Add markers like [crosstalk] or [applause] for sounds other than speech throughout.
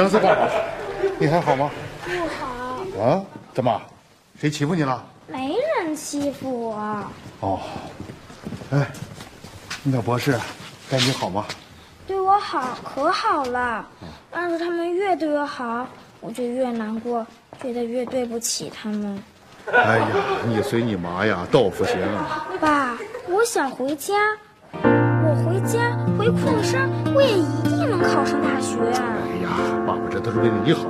想死爸爸，你还好吗？不好，啊？怎么？谁欺负你了？没人欺负我。哦，哎，那博士待你好吗？对我好，可好了。但是他们越对我好，我就越难过，觉得越对不起他们。哎呀，你随你妈呀，豆腐心啊！爸，我想回家。我回家回矿山，我也一定能考上大学。哎呀，爸爸这都是为了你好。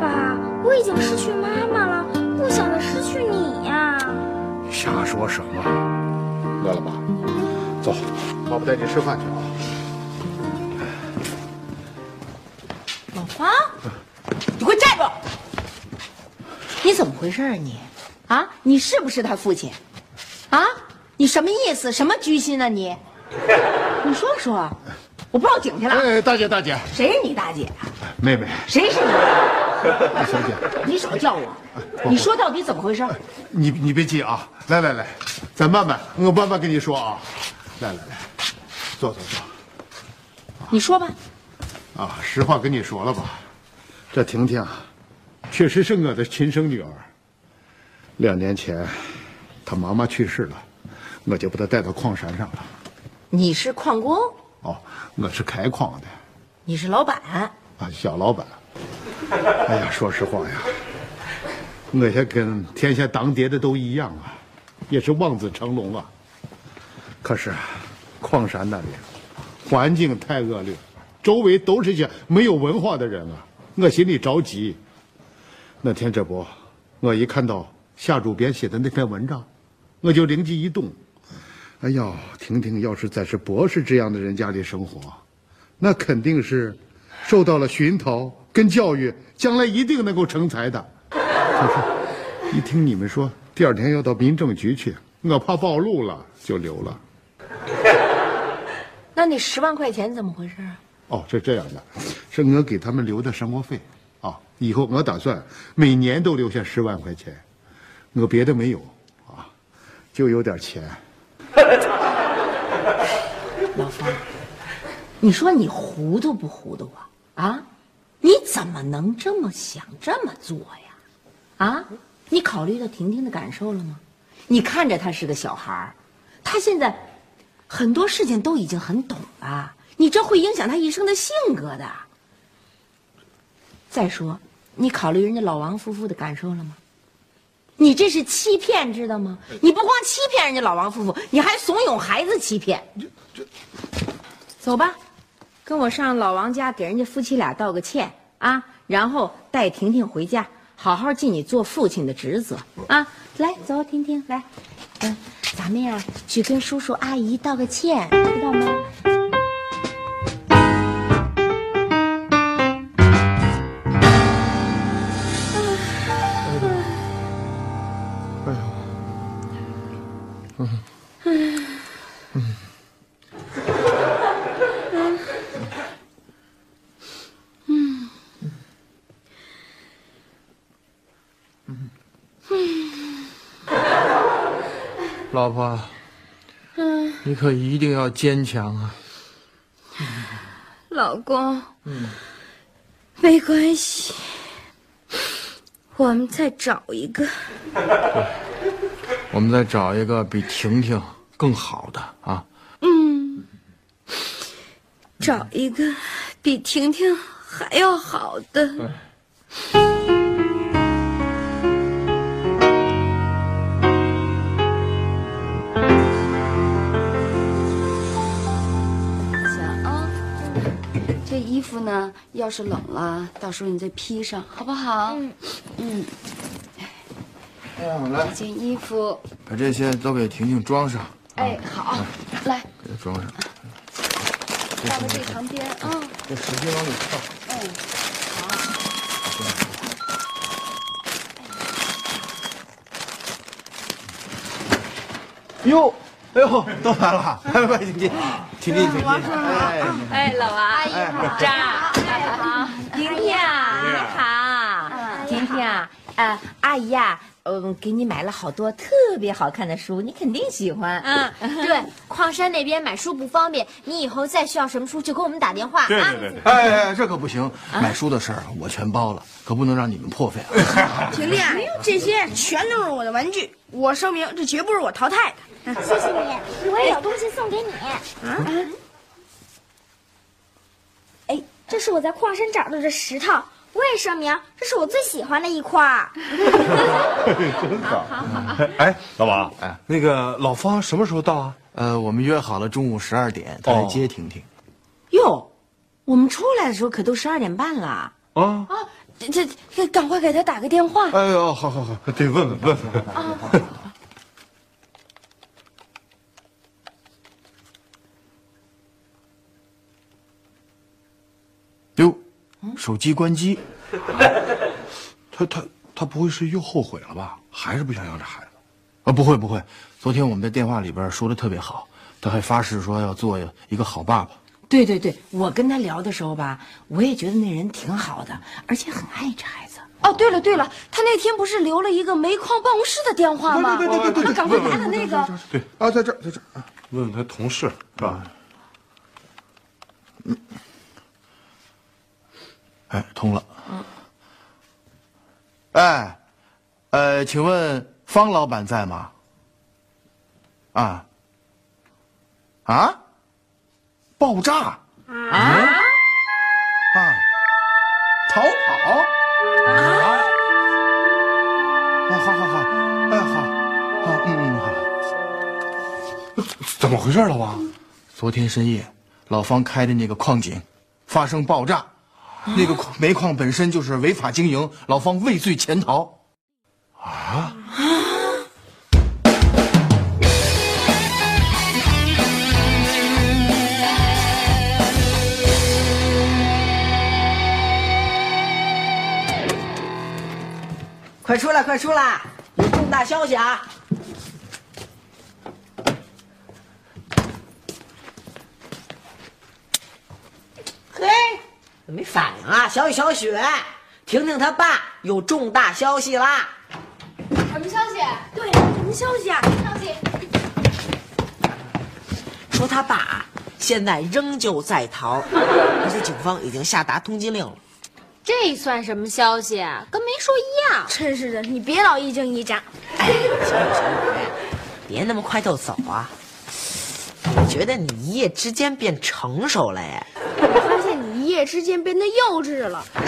爸，我已经失去妈妈了，不想再失去你呀。瞎说什么？饿了吧？走，爸爸带你吃饭去啊。老方，你给我站住！你怎么回事啊你？啊，你是不是他父亲？啊，你什么意思？什么居心啊你？[laughs] 你说说，我报警去了。哎，大姐大姐，谁是你大姐啊？妹妹，谁是你？小姐，你少叫我！你说到底怎么回事？你你别急啊，来来来，咱慢慢，我慢慢跟你说啊。来来来，坐坐坐。你说吧。啊，实话跟你说了吧，这婷婷啊，确实是我的亲生女儿。两年前，她妈妈去世了，我就把她带到矿山上了。你是矿工？哦，我是开矿的。你是老板？啊，小老板。哎呀，说实话呀，我也跟天下当爹的都一样啊，也是望子成龙啊。可是，矿山那里环境太恶劣，周围都是些没有文化的人啊，我心里着急。那天这不，我一看到夏主编写的那篇文章，我就灵机一动。哎呀，婷婷要是在是博士这样的人家里生活，那肯定是受到了熏陶跟教育，将来一定能够成才的。可是，一听你们说第二天要到民政局去，我怕暴露了，就留了。[laughs] 那你十万块钱怎么回事啊？哦，是这样的，是我给他们留的生活费啊。以后我打算每年都留下十万块钱，我别的没有啊，就有点钱。[laughs] 老方，你说你糊涂不糊涂啊？啊，你怎么能这么想这么做呀？啊，你考虑到婷婷的感受了吗？你看着她是个小孩儿，她现在很多事情都已经很懂了，你这会影响她一生的性格的。再说，你考虑人家老王夫妇的感受了吗？你这是欺骗，知道吗？你不光欺骗人家老王夫妇，你还怂恿孩子欺骗。走吧，跟我上老王家给人家夫妻俩道个歉啊，然后带婷婷回家，好好尽你做父亲的职责啊！来，走，婷婷，来，嗯，咱们呀去跟叔叔阿姨道个歉，知道吗？老婆，你可一定要坚强啊！老公，没关系，我们再找一个。[laughs] 我们再找一个比婷婷更好的啊！嗯，找一个比婷婷还要好的。服呢，要是冷了，到时候你再披上，好不好？嗯。嗯，哎呀，来。这件衣服，把这些都给婷婷装上，哎，好，来，给她装上。放到这旁边啊。这使劲往里套。哟，哎呦，都来了，快快请进，请进，请进。哎，哎，老王，阿姨好，张，好，婷婷，你好，婷婷，呃，阿姨呀，嗯，给你买了好多特别好看的书，你肯定喜欢。嗯，[laughs] 对，矿山那边买书不方便，你以后再需要什么书就给我们打电话。对对对对。哎，这可不行，买书的事儿我全包了，可不能让你们破费 [laughs] 啊。婷婷，这些全都是我的玩具，我声明，这绝不是我淘汰的。[laughs] 谢谢你，我也有东西送给你。啊，哎，这是我在矿山找到的石头，我也声明，这是我最喜欢的一块。真好。好好。哎，老王，哎，那个老方什么时候到啊？呃，我们约好了中午十二点，他来接婷婷。哟，我们出来的时候可都十二点半了。啊啊，这这，赶快给他打个电话。哎呦，好好好，得问问问问。啊。哟，手机关机。[laughs] 他他他不会是又后悔了吧？还是不想要这孩子？啊，不会不会。昨天我们在电话里边说的特别好，他还发誓说要做一个好爸爸。对对对，我跟他聊的时候吧，我也觉得那人挺好的，而且很爱这孩子。哦，对了对了，他那天不是留了一个煤矿办公室的电话吗？对对对对对，赶快打打那个。对啊，在这儿在这儿问问他同事是吧？嗯。哎，通了。嗯。哎，呃，请问方老板在吗？啊？啊？爆炸？啊？啊？逃跑？啊？啊，好好好，哎，好，好，嗯嗯好。怎么回事，老王？昨天深夜，老方开的那个矿井发生爆炸。那个煤矿本身就是违法经营，老方畏罪潜逃。啊！快出来，快出来！有重大消息啊！没反应啊，小雨小雪，婷婷她爸有重大消息啦！什么消息？对，什么消息啊？消息说他爸现在仍旧在逃，[laughs] 而且警方已经下达通缉令了。这算什么消息？跟没说一样。真是的，你别老一惊一乍。哎，小雨小雨，别那么快就走啊！我觉得你一夜之间变成熟了哎。一夜之间变得幼稚了。[laughs]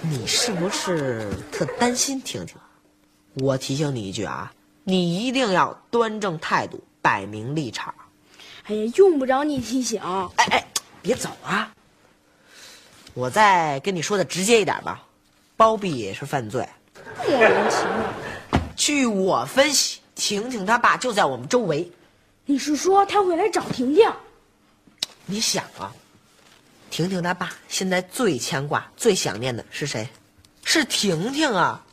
你是不是特担心婷婷？我提醒你一句啊，你一定要端正态度，摆明立场。哎呀，用不着你提醒。哎哎，别走啊！我再跟你说的直接一点吧，包庇也是犯罪。莫名其妙。据我分析，婷婷她爸就在我们周围。你是说他会来找婷婷？你想啊，婷婷她爸现在最牵挂、最想念的是谁？是婷婷啊，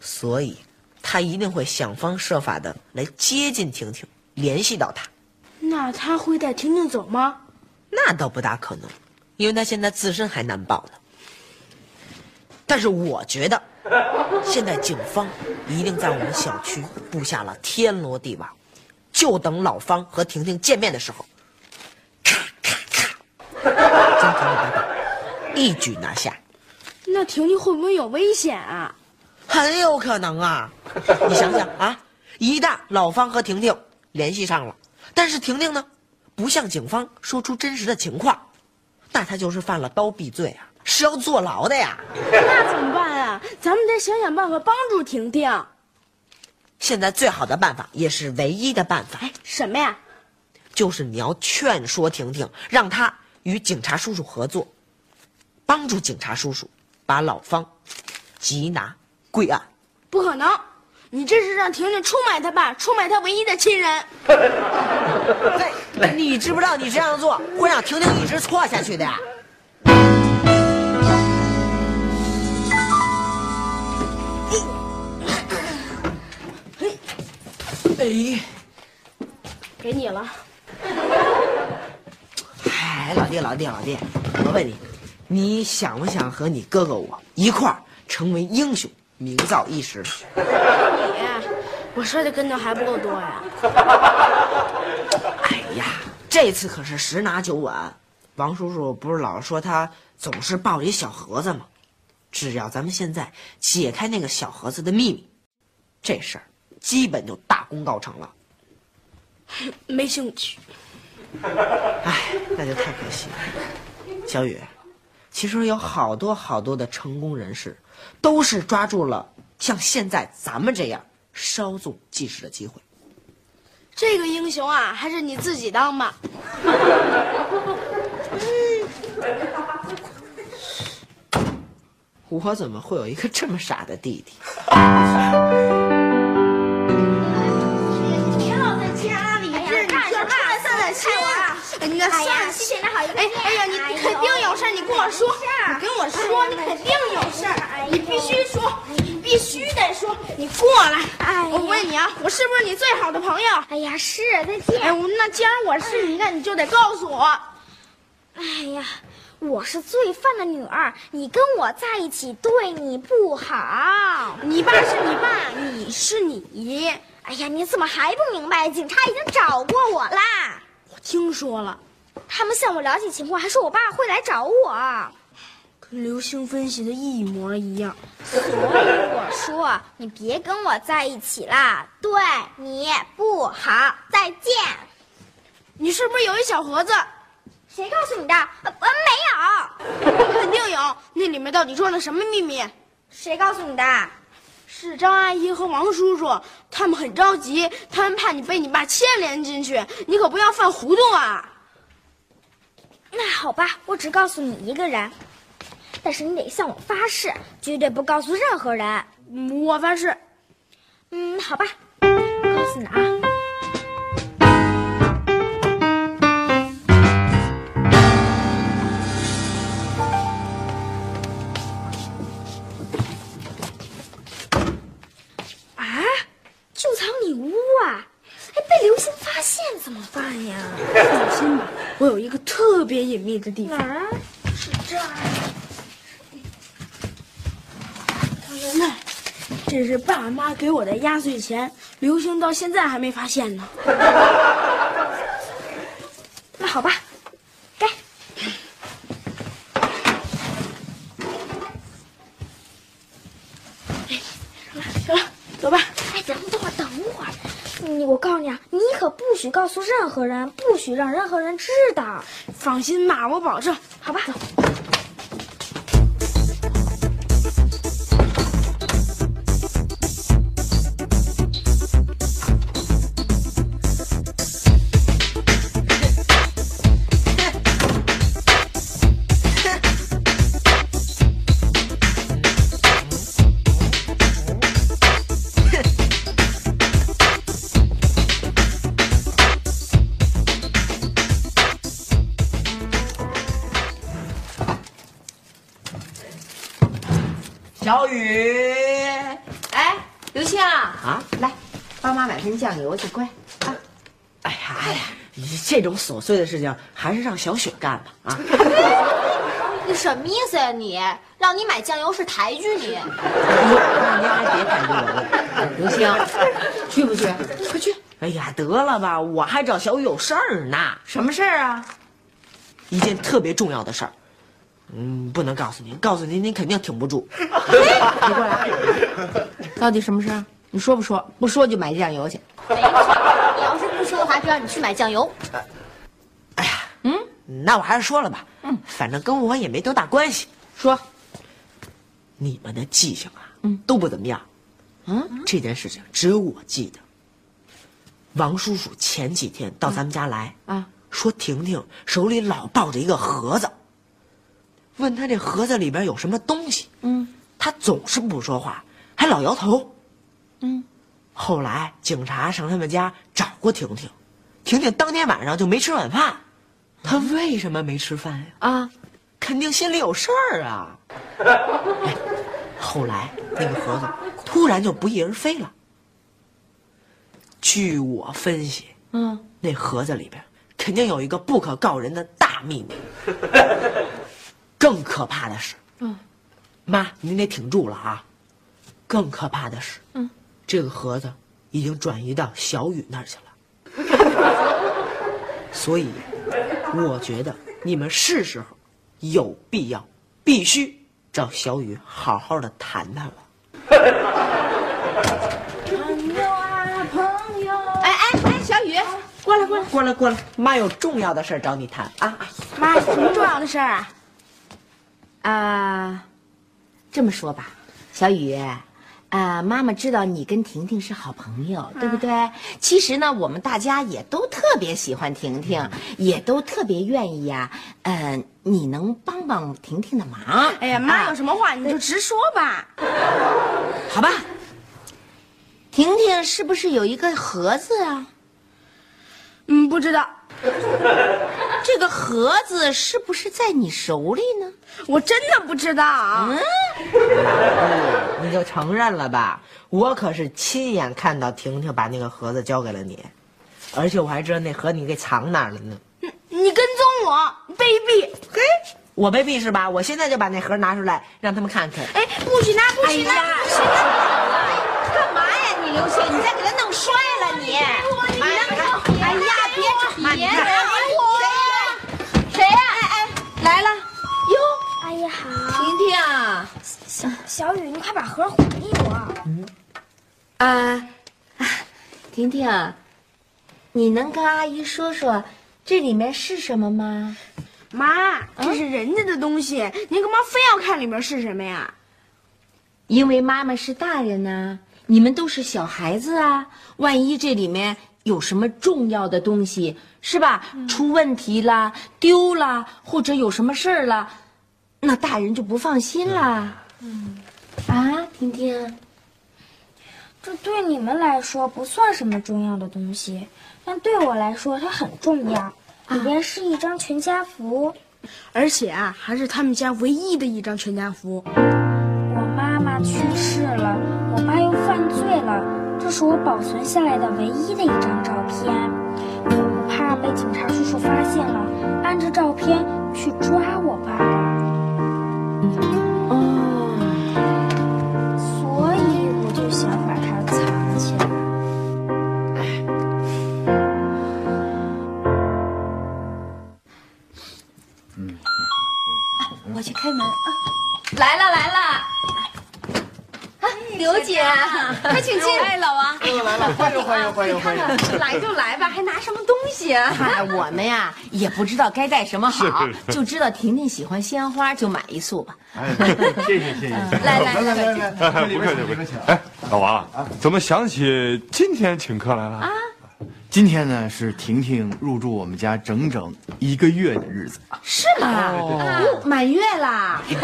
所以他一定会想方设法的来接近婷婷，联系到她。那他会带婷婷走吗？那倒不大可能，因为他现在自身还难保呢。但是我觉得，[laughs] 现在警方一定在我们小区布下了天罗地网，就等老方和婷婷见面的时候。一举拿下。那婷婷会不会有危险啊？很有可能啊！你想想啊，一旦老方和婷婷联系上了，但是婷婷呢，不向警方说出真实的情况，那她就是犯了包庇罪啊，是要坐牢的呀。那怎么办啊？咱们得想想办法帮助婷婷。现在最好的办法，也是唯一的办法，哎什么呀？就是你要劝说婷婷，让她。与警察叔叔合作，帮助警察叔叔把老方缉拿归案。不可能，你这是让婷婷出卖他爸，出卖他唯一的亲人。[laughs] 你知不知道你这样做会让婷婷一直错下去的？[coughs] 哎，给你了。哎，老弟，老弟，老弟，我问你，你想不想和你哥哥我一块儿成为英雄，名噪一时？[laughs] 你，我摔的跟头还不够多呀。哎呀，这次可是十拿九稳。王叔叔不是老说他总是抱着一小盒子吗？只要咱们现在解开那个小盒子的秘密，这事儿基本就大功告成了。[laughs] 没兴趣。[laughs] 哎，那就太可惜了。小雨，其实有好多好多的成功人士，都是抓住了像现在咱们这样稍纵即逝的机会。这个英雄啊，还是你自己当吧。[laughs] 我怎么会有一个这么傻的弟弟？那散谢谢你好意思。哎哎呀，你你肯定有事你跟我说，你跟我说，你肯定有事儿，你必须说，你必须得说，你过来。哎，我问你啊，我是不是你最好的朋友？哎呀，是，再见。哎，我那既然我是你，那你就得告诉我。哎呀。我是罪犯的女儿，你跟我在一起对你不好。你爸是你爸，你是你。哎呀，你怎么还不明白？警察已经找过我啦。我听说了，他们向我了解情况，还说我爸会来找我，跟刘星分析的一模一样。所以我说你别跟我在一起啦，对你不好。再见。你是不是有一小盒子？谁告诉你的？呃，没有，肯定有。那里面到底装的什么秘密？谁告诉你的？是张阿姨和王叔叔，他们很着急，他们怕你被你爸牵连进去，你可不要犯糊涂啊。那好吧，我只告诉你一个人，但是你得向我发誓，绝对不告诉任何人。我发誓。嗯，好吧，告诉你啊。隐秘的地方。哪儿？是这儿。那，这是爸妈给我的压岁钱，刘星到现在还没发现呢。[laughs] 那好吧，给。哎，行了走吧。哎，等等会儿，等会儿。你，我告诉你啊，你可不许告诉任何人，不许让任何人知道。放心吧，我保证。好吧，走。小雨，哎，刘星啊，来，帮妈买瓶酱油去，乖。啊，哎呀哎呀，这种琐碎的事情还是让小雪干吧。啊，[laughs] 你什么意思呀？你让你买酱油是抬举你？那您还别抬举我了。刘星，去不去？快去！哎呀，得了吧，我还找小雨有事儿呢。什么事儿啊？一件特别重要的事儿。嗯，不能告诉您，告诉您您肯定挺不住。你过来，到底什么事儿？你说不说？不说就买酱油去。没错，你要是不说的话，就让你去买酱油。哎呀，嗯，那我还是说了吧。嗯，反正跟我也没多大关系。说，你们的记性啊，嗯，都不怎么样。嗯，这件事情只有我记得。王叔叔前几天到咱们家来啊，说婷婷手里老抱着一个盒子。问他这盒子里边有什么东西？嗯，他总是不说话，还老摇头。嗯，后来警察上他们家找过婷婷，婷婷当天晚上就没吃晚饭，她为什么没吃饭呀？啊，肯定心里有事儿啊。[laughs] 哎后来那个盒子突然就不翼而飞了。据我分析，嗯，那盒子里边肯定有一个不可告人的大秘密。[laughs] 更可怕的是，嗯，妈，您得挺住了啊。更可怕的是，嗯，这个盒子已经转移到小雨那儿去了。[laughs] 所以，我觉得你们是时候有必要，必须找小雨好好的谈谈了。朋友啊，朋友，哎哎哎，小雨，过来过来过来过来，妈有重要的事儿找你谈啊！妈，什么重要的事儿啊？啊，这么说吧，小雨，啊，妈妈知道你跟婷婷是好朋友，对不对？其实呢，我们大家也都特别喜欢婷婷，也都特别愿意呀。嗯、你能帮帮婷婷的忙？哎呀，妈，啊有什么话你就直说吧。好吧。婷婷是不是有一个盒子啊？嗯，不知道。这个盒子是不是在你手里呢？我真的不知道。嗯，你就承认了吧？我可是亲眼看到婷婷把那个盒子交给了你，而且我还知道那盒你给藏哪儿了呢。你跟踪我，卑鄙！嘿，我卑鄙是吧？我现在就把那盒拿出来，让他们看看。哎，不许拿，不许拿，哎呀不许拿！干嘛呀你刘星？你再给他弄摔了你！你哎呀别吵！别好，婷婷啊，小小雨，你快把盒还给我。嗯啊，婷婷，你能跟阿姨说说这里面是什么吗？妈，这是人家的东西，您干嘛非要看里面是什么呀？因为妈妈是大人呐、你们都是小孩子啊，万一这里面有什么重要的东西，是吧？出问题啦、丢了，或者有什么事儿了，那大人就不放心啦。嗯，啊，婷婷，这对你们来说不算什么重要的东西，但对我来说它很重要。里边是一张全家福，而且啊，还是他们家唯一的一张全家福。我妈妈去世了，我爸又犯罪了，这是我保存下来的唯一的一张照片。我不怕被警察叔叔发现了，按着照片去抓我爸欢迎欢迎！来就来吧，还拿什么东西啊？哎，我们呀也不知道该带什么好，[laughs] 就知道婷婷喜欢鲜花，就买一束吧。哎，谢谢谢谢。[laughs] 来来来来来不客气不客气。哎，老王，怎么想起今天请客来了啊？今天呢是婷婷入住我们家整整一个月的日子。是吗？哟，满月啦！哎呦，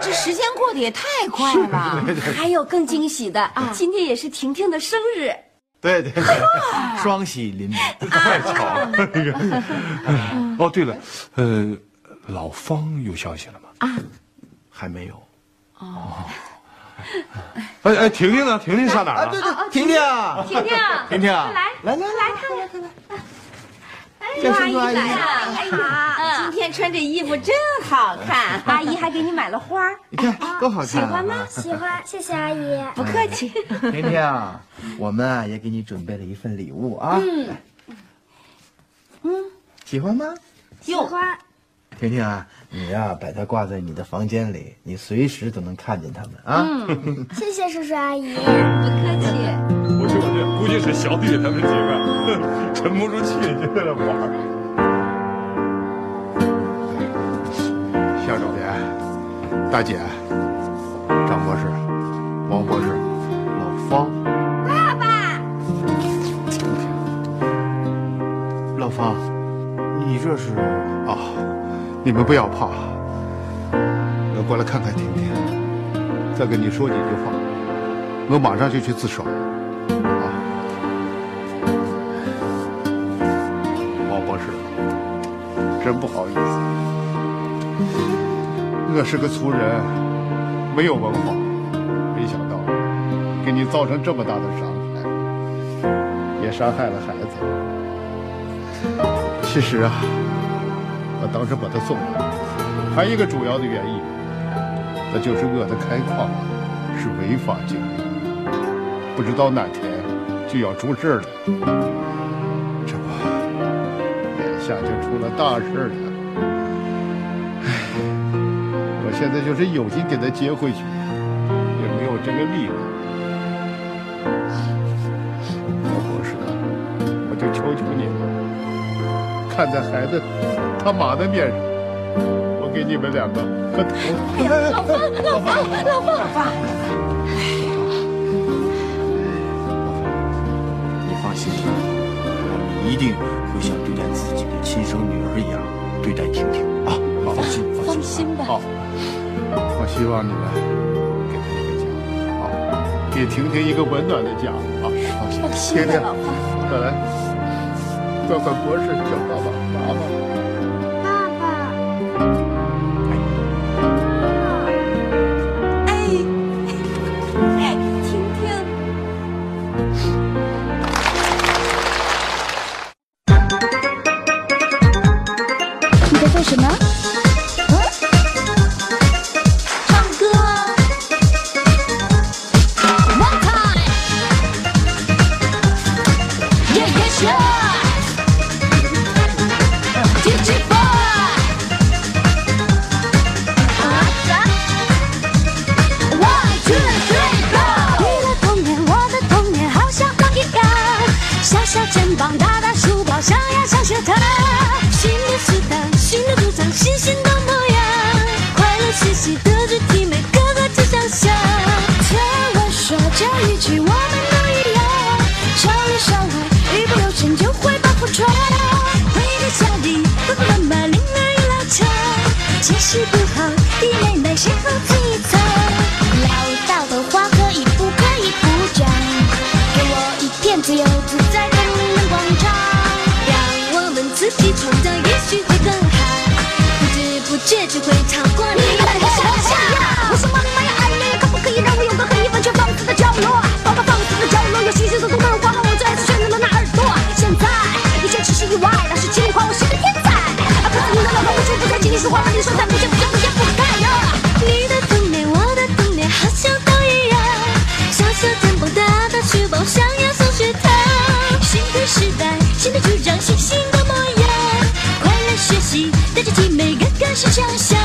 这时间过得也太快了。还有更惊喜的，今天也是婷婷的生日。对对对，双喜临门。太巧了。那个，哦，对了，呃，老方有消息了吗？还没有。哦哎哎，婷婷呢？婷婷上哪儿啊，了？对对，婷婷啊，婷婷，婷婷啊，来来来来看看看看。这是阿姨来了，哎呀，今天穿这衣服真好看，阿姨还给你买了花，你看多好看，喜欢吗？喜欢，[laughs] 谢谢阿姨。不客气。婷婷啊，我们啊也给你准备了一份礼物啊。嗯，嗯，喜欢吗？喜欢。婷婷啊，你呀、把它挂在你的房间里，你随时都能看见它们啊。[laughs] 谢谢叔叔阿姨。不客气。估计是小弟他们几个沉不住气，就在那玩儿。校长员、大姐、张博士、王博士、老方，爸爸老方，你这是啊，你们不要怕，我过来看看婷婷，再跟你说几句话，我马上就去自首。真不好意思。我是个粗人，没有文化，没想到给你造成这么大的伤害，也伤害了孩子。其实啊，我当时把他送来，还有一个主要的原因，那就是我的开矿是违法经营，不知道哪天就要出事了。下就出了大事了。我现在就是有心给他接回去，也没有这个力量。老博士，我就求求你了，看在孩子他妈的面上，我给你们两个磕头。哎呀，老方，老方，老方，老方。你放心，我们一定对待婷婷啊！放心，放心吧。好，我希望你们给她一个家，好，给婷婷一个温暖的家啊！放心，婷婷，老方。快来，快快博士叫爸爸，爸爸。新的主张，新新的模样。快乐学习，带着体美，个个是强项。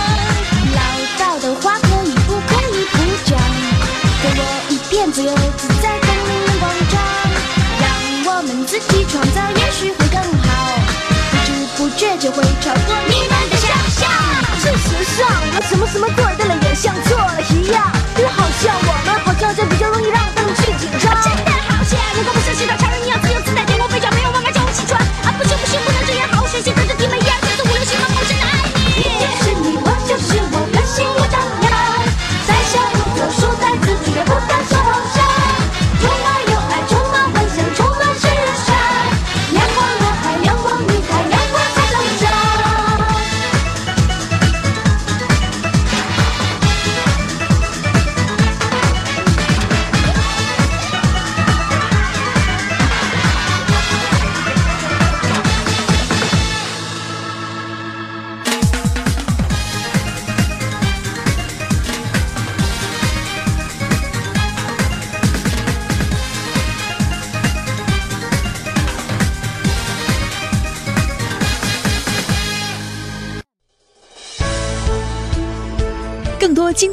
唠叨的话可以不可以不讲？给我一片自由自在的人广场，让我们自己创造，也许会更好。不知不觉就会超过你们的想象。事实上，我什么什么对的了，也像错了一样。